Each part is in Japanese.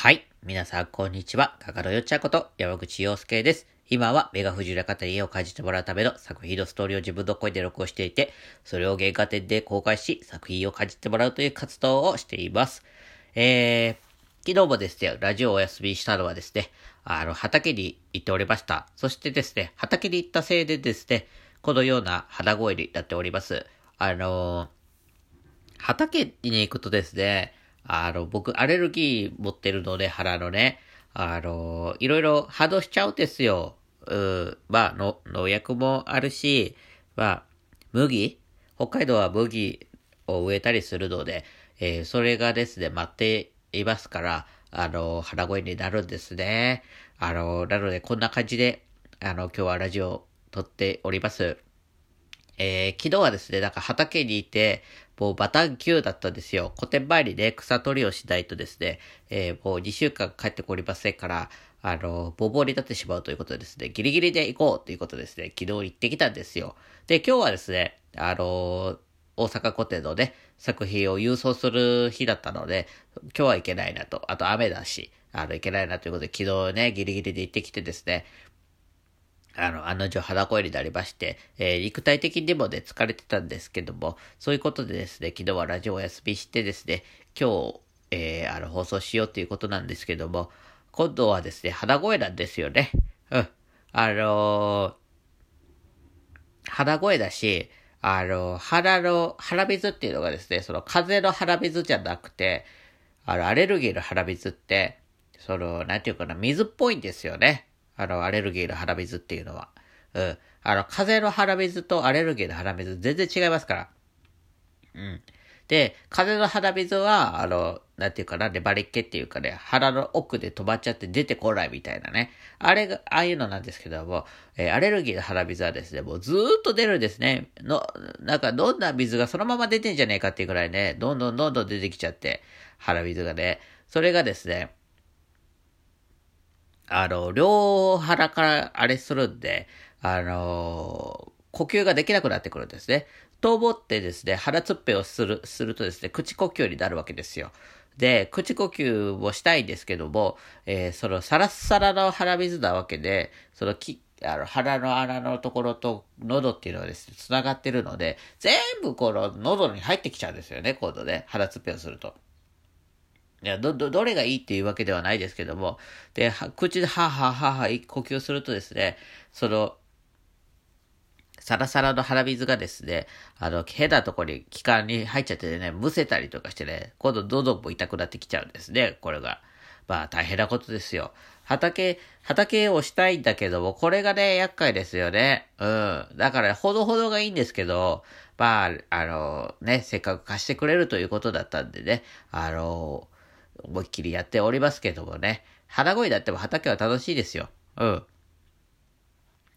はい。皆さん、こんにちは。かかろよっちゃこと、山口洋介です。今は、メガ不自由な方に絵を感じてもらうための作品のストーリーを自分の声で録音していて、それを原画展で公開し、作品を感じてもらうという活動をしています。えー、昨日もですね、ラジオをお休みしたのはですね、あの、畑に行っておりました。そしてですね、畑に行ったせいでですね、このような鼻声になっております。あのー畑に行くとですね、あの、僕、アレルギー持ってるので、腹のね、あの、いろいろ波動しちゃうんですよ。うん、まあ、の、農薬もあるし、まあ、麦北海道は麦を植えたりするので、えーそれがですね、待っていますから、あの、腹声になるんですね。あの、なので、こんな感じで、あの、今日はラジオを撮っております。えー昨日はですね、なんか畑にいて、もうバタン級だったんですよ。古典前にね、草取りをしないとですね、えーもう2週間帰ってこりませんから、あの、ボボーになってしまうということでですね、ギリギリで行こうということですね、昨日行ってきたんですよ。で、今日はですね、あの大阪古典のね、作品を郵送する日だったので、今日は行けないなと。あと雨だし、あの、行けないなということで、昨日ね、ギリギリで行ってきてですね、あの、案の定肌声になりまして、えー肉体的にもね、疲れてたんですけども、そういうことでですね、昨日はラジオお休みしてですね、今日、えーあの、放送しようということなんですけども、今度はですね、肌声なんですよね。うん。あのー肌声だし、あの、腹の、腹水っていうのがですね、その風邪の腹水じゃなくて、あの、アレルギーの腹水って、その、なんていうかな、水っぽいんですよね。あの、アレルギーの腹水っていうのは。うん。あの、風邪の腹水とアレルギーの腹水全然違いますから。うん。で、風邪の鼻水は、あの、なんていうかな、粘りっ気っていうかね、腹の奥で止まっちゃって出てこないみたいなね。あれが、ああいうのなんですけども、えーアレルギーの鼻水はですね、もうずーっと出るんですね。の、なんか飲んだ水がそのまま出てんじゃねえかっていうくらいね、どんどんどんどん出てきちゃって、鼻水がね。それがですね、あの、両腹からあれするんで、あの呼吸ができなくなってくるんですね。と思ってですね、腹つっぺをする、するとですね、口呼吸になるわけですよ。で、口呼吸をしたいんですけども、えーそのサラッサラの腹水なわけで、そのき、あの、腹の穴のところと喉っていうのはですね、繋がってるので、全部この喉に入ってきちゃうんですよね、今度ね、腹つっぺをすると。いや、ど、ど、どれがいいっていうわけではないですけども、で、は口ではははは呼吸するとですね、その、サラサラの鼻水がですね、あの、変なとこに、気管に入っちゃってね、むせたりとかしてね、今度喉も痛くなってきちゃうんですね、これが。まあ、大変なことですよ。畑、畑をしたいんだけども、これがね、厄介ですよね。うん。だから、ほどほどがいいんですけど、まあ、あの、ね、せっかく貸してくれるということだったんでね、あの、思いっきりやっておりますけどもね、腹声だっても畑は楽しいですよ。うん。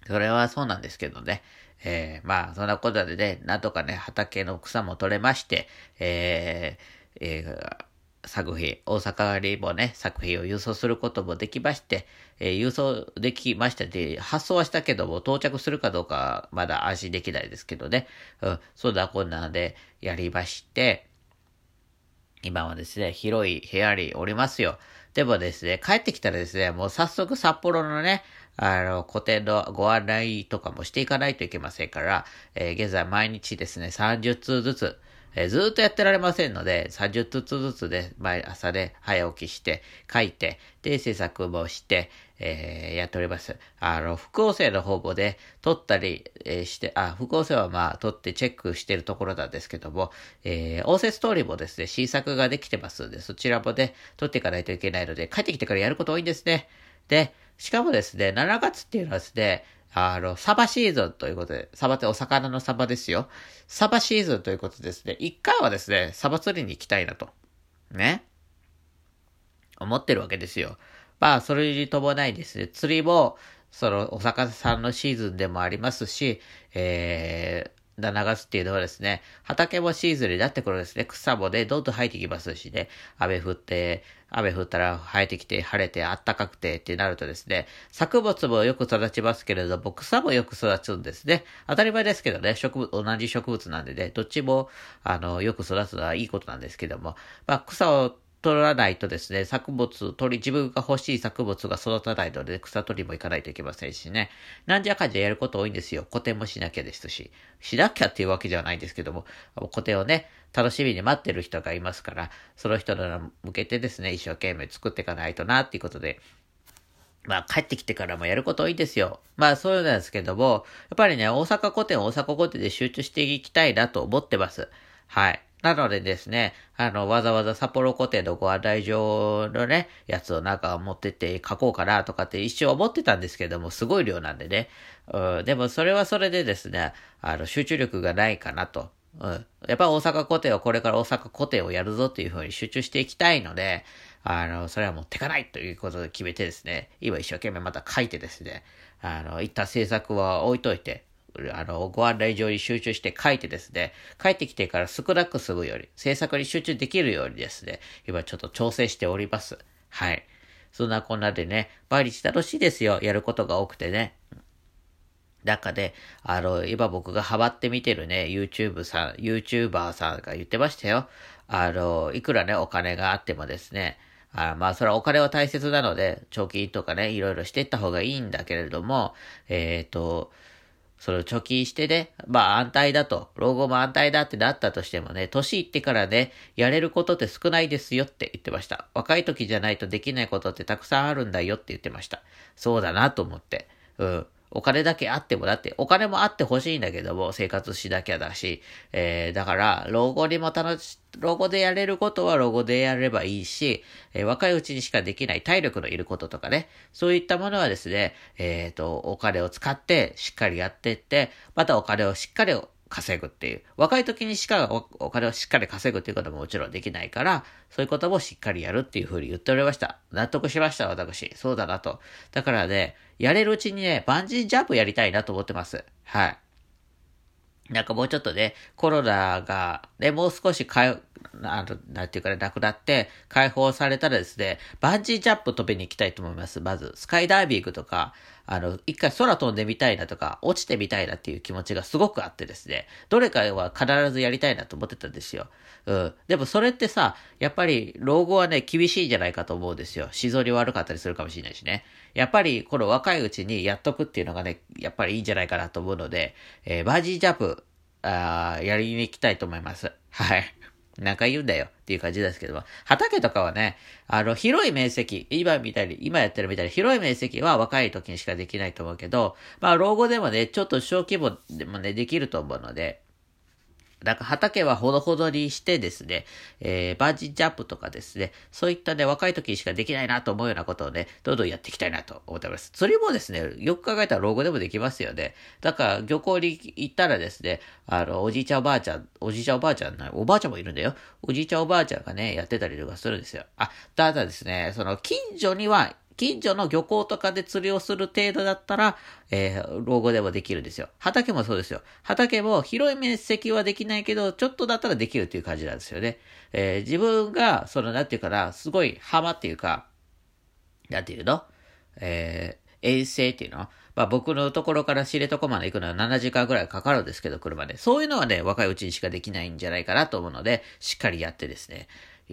それはそうなんですけどね。えー、まあ、そんなことでね、なんとかね、畑の草も取れまして、えー、えー作品、大阪にもね、作品を郵送することもできまして、えー郵送できましたで、発送はしたけども、到着するかどうかまだ安心できないですけどね。うん、そんなこんなでやりまして、今はですね、広い部屋におりますよ。でもですね、帰ってきたらですね、もう早速札幌のね、あの、個展のご案内とかもしていかないといけませんから、えー現在毎日ですね、30通ずつ、えーずっとやってられませんので、30通ずつで、毎朝で早起きして、書いて、で、制作もして、えーやっております。あの、副音声の方もね、撮ったり、えーして、あ、副音声はまあ、撮ってチェックしてるところなんですけども、えー音声ストーリーもですね、新作ができてますんで、そちらもね、撮っていかないといけないので、帰ってきてからやること多いんですね。で、しかもですね、7月っていうのはですね、あの、サバシーズンということで、サバってお魚のサバですよ。サバシーズンということですね、一回はですね、サバ釣りに行きたいなと。ね。思ってるわけですよ。まあ、それに伴いですね、釣りも、その、お魚さんのシーズンでもありますし、えー、7月っていうのはですね、畑もシーズンになってくるんですね。草もね、どんどん生えてきますしね、雨降って、雨降ったら生えてきて、晴れて、暖かくてってなるとですね、作物もよく育ちますけれども、草もよく育つんですね。当たり前ですけどね、植物、同じ植物なんでね、どっちも、あの、よく育つのはいいことなんですけども、まあ、草を取らないとですね、作物、鳥、自分が欲しい作物が育たないので、草取りも行かないといけませんしね。なんじゃかんじゃやること多いんですよ。古典もしなきゃですし。しなきゃっていうわけじゃないんですけども、古典をね、楽しみに待ってる人がいますから、その人に向けてですね、一生懸命作っていかないとな、っていうことで、まあ帰ってきてからもやること多いんですよ。まあそうなんですけども、やっぱりね、大阪古典、大阪古典で集中していきたいなと思ってます。はい。なのでですね、あの、わざわざ札幌古典のご案内状のね、やつをなんか持ってって書こうかなとかって一瞬思ってたんですけども、すごい量なんでね。うん、でもそれはそれでですね、あの、集中力がないかなと。うん。やっぱ大阪古典はこれから大阪古典をやるぞっていう風に集中していきたいので、あの、それは持ってかないということで決めてですね、今一生懸命また書いてですね、あの、一旦制作は置いといて、あの、ご案内状に集中して書いてですね、帰ってきてから少なく済むように、制作に集中できるようにですね、今ちょっと調整しております。はい。そんなこんなでね、毎日楽しいですよ。やることが多くてね。中で、あの、今僕がハマって見てるね、YouTube さん、YouTuber さんが言ってましたよ。あの、いくらね、お金があってもですね、あまあ、それはお金は大切なので、貯金とかね、いろいろしていった方がいいんだけれども、えっ、ー、と、それを貯金してね、まあ安泰だと、老後も安泰だってなったとしてもね、年いってからね、やれることって少ないですよって言ってました。若い時じゃないとできないことってたくさんあるんだよって言ってました。そうだなと思って。うん。お金だけあっても、だって、お金もあってほしいんだけども、生活しなきゃだし、えー、だから、老後にも楽し、老後でやれることは老後でやればいいし、えー、若いうちにしかできない体力のいることとかね、そういったものはですね、えっ、ー、と、お金を使ってしっかりやっていって、またお金をしっかり稼ぐっていう。若い時にしかお金をしっかり稼ぐっていうことももちろんできないから、そういうこともしっかりやるっていうふうに言っておりました。納得しました、私。そうだなと。だからね、やれるうちにね、バンジージャンプやりたいなと思ってます。はい。なんかもうちょっとね、コロナが、ね、もう少しかあの、なんていうかね、なくなって、解放されたらですね、バンジージャンプ飛びに行きたいと思います。まず、スカイダイビングとか、あの、一回空飛んでみたいなとか、落ちてみたいなっていう気持ちがすごくあってですね、どれかは必ずやりたいなと思ってたんですよ。うん。でもそれってさ、やっぱり老後はね、厳しいんじゃないかと思うんですよ。心臓に悪かったりするかもしれないしね。やっぱり、この若いうちにやっとくっていうのがね、やっぱりいいんじゃないかなと思うので、えー、バンジージャンプ、あやりに行きたいと思います。はい。なんか言うんだよっていう感じですけども、畑とかはね、あの、広い面積、今みたいに、今やってるみたいに広い面積は若い時にしかできないと思うけど、まあ、老後でもね、ちょっと小規模でもね、できると思うので、だか畑はほどほどにしてですね、えー、バンジージャンプとかですね、そういったね、若い時しかできないなと思うようなことをね、どんどんやっていきたいなと思っております。釣りもですね、よく考えたら老後でもできますよね。だから、漁港に行ったらですね、あの、おじいちゃんおばあちゃん、おじいちゃんおばあちゃんな、おばあちゃんもいるんだよ。おじいちゃんおばあちゃんがね、やってたりとかするんですよ。あ、ただですね、その、近所には近所の漁港とかで釣りをする程度だったら、えー、老後でもできるんですよ。畑もそうですよ。畑も広い面積はできないけど、ちょっとだったらできるっていう感じなんですよね。えー、自分が、その、なんていうかな、すごい浜っていうか、なんていうの？えー、遠征っていうの？まあ僕のところから知床まで行くのは7時間ぐらいかかるんですけど、車で。そういうのはね、若いうちにしかできないんじゃないかなと思うので、しっかりやってですね、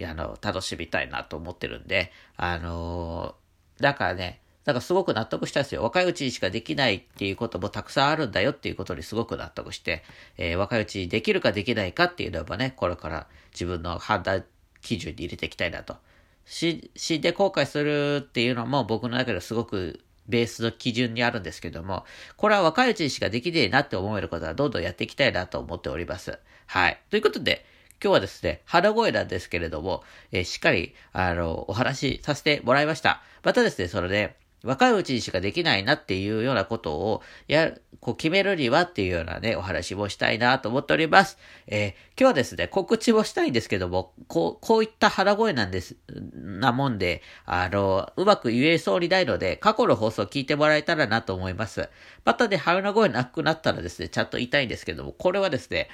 あの、楽しみたいなと思ってるんで、あのーだからね、だかすごく納得したんですよ。若いうちにしかできないっていうこともたくさんあるんだよっていうことにすごく納得して、えー、若いうちにできるかできないかっていうのはね、これから自分の判断基準に入れていきたいなと。死んで後悔するっていうのも僕の中ではすごくベースの基準にあるんですけども、これは若いうちにしかできねえなって思えることはどんどんやっていきたいなと思っております。はい。ということで、今日はですね、腹声なんですけれども、えー、しっかり、あの、お話しさせてもらいました。またですね、それで、若いうちにしかできないなっていうようなことを、や、こう決めるにはっていうようなね、お話もしたいなと思っております。えー、今日はですね、告知もしたいんですけども、こう、こういった腹声なんです、なもんで、あの、うまく言えそうにないので、過去の放送聞いてもらえたらなと思います。またね、腹声なくなったらですね、ちゃんと言いたいんですけども、これはですね、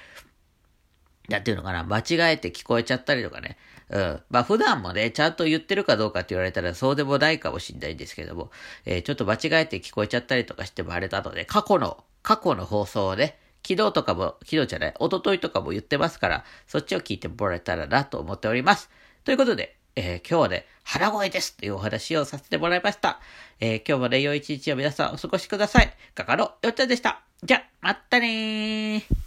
なんていうのかな、間違えて聞こえちゃったりとかね。うん。まあ普段もね、ちゃんと言ってるかどうかって言われたらそうでもないかもしんないんですけども、えー、ちょっと間違えて聞こえちゃったりとかしてもあれなので、過去の、過去の放送をね、昨日とかも、昨日じゃない、一昨日とかも言ってますから、そっちを聞いてもらえたらなと思っております。ということで、えー、今日はね、腹声ですっていうお話をさせてもらいました。えー、今日もね、良い一日を皆さんお過ごしください。かかのよっちゃんでした。じゃ、まったねー。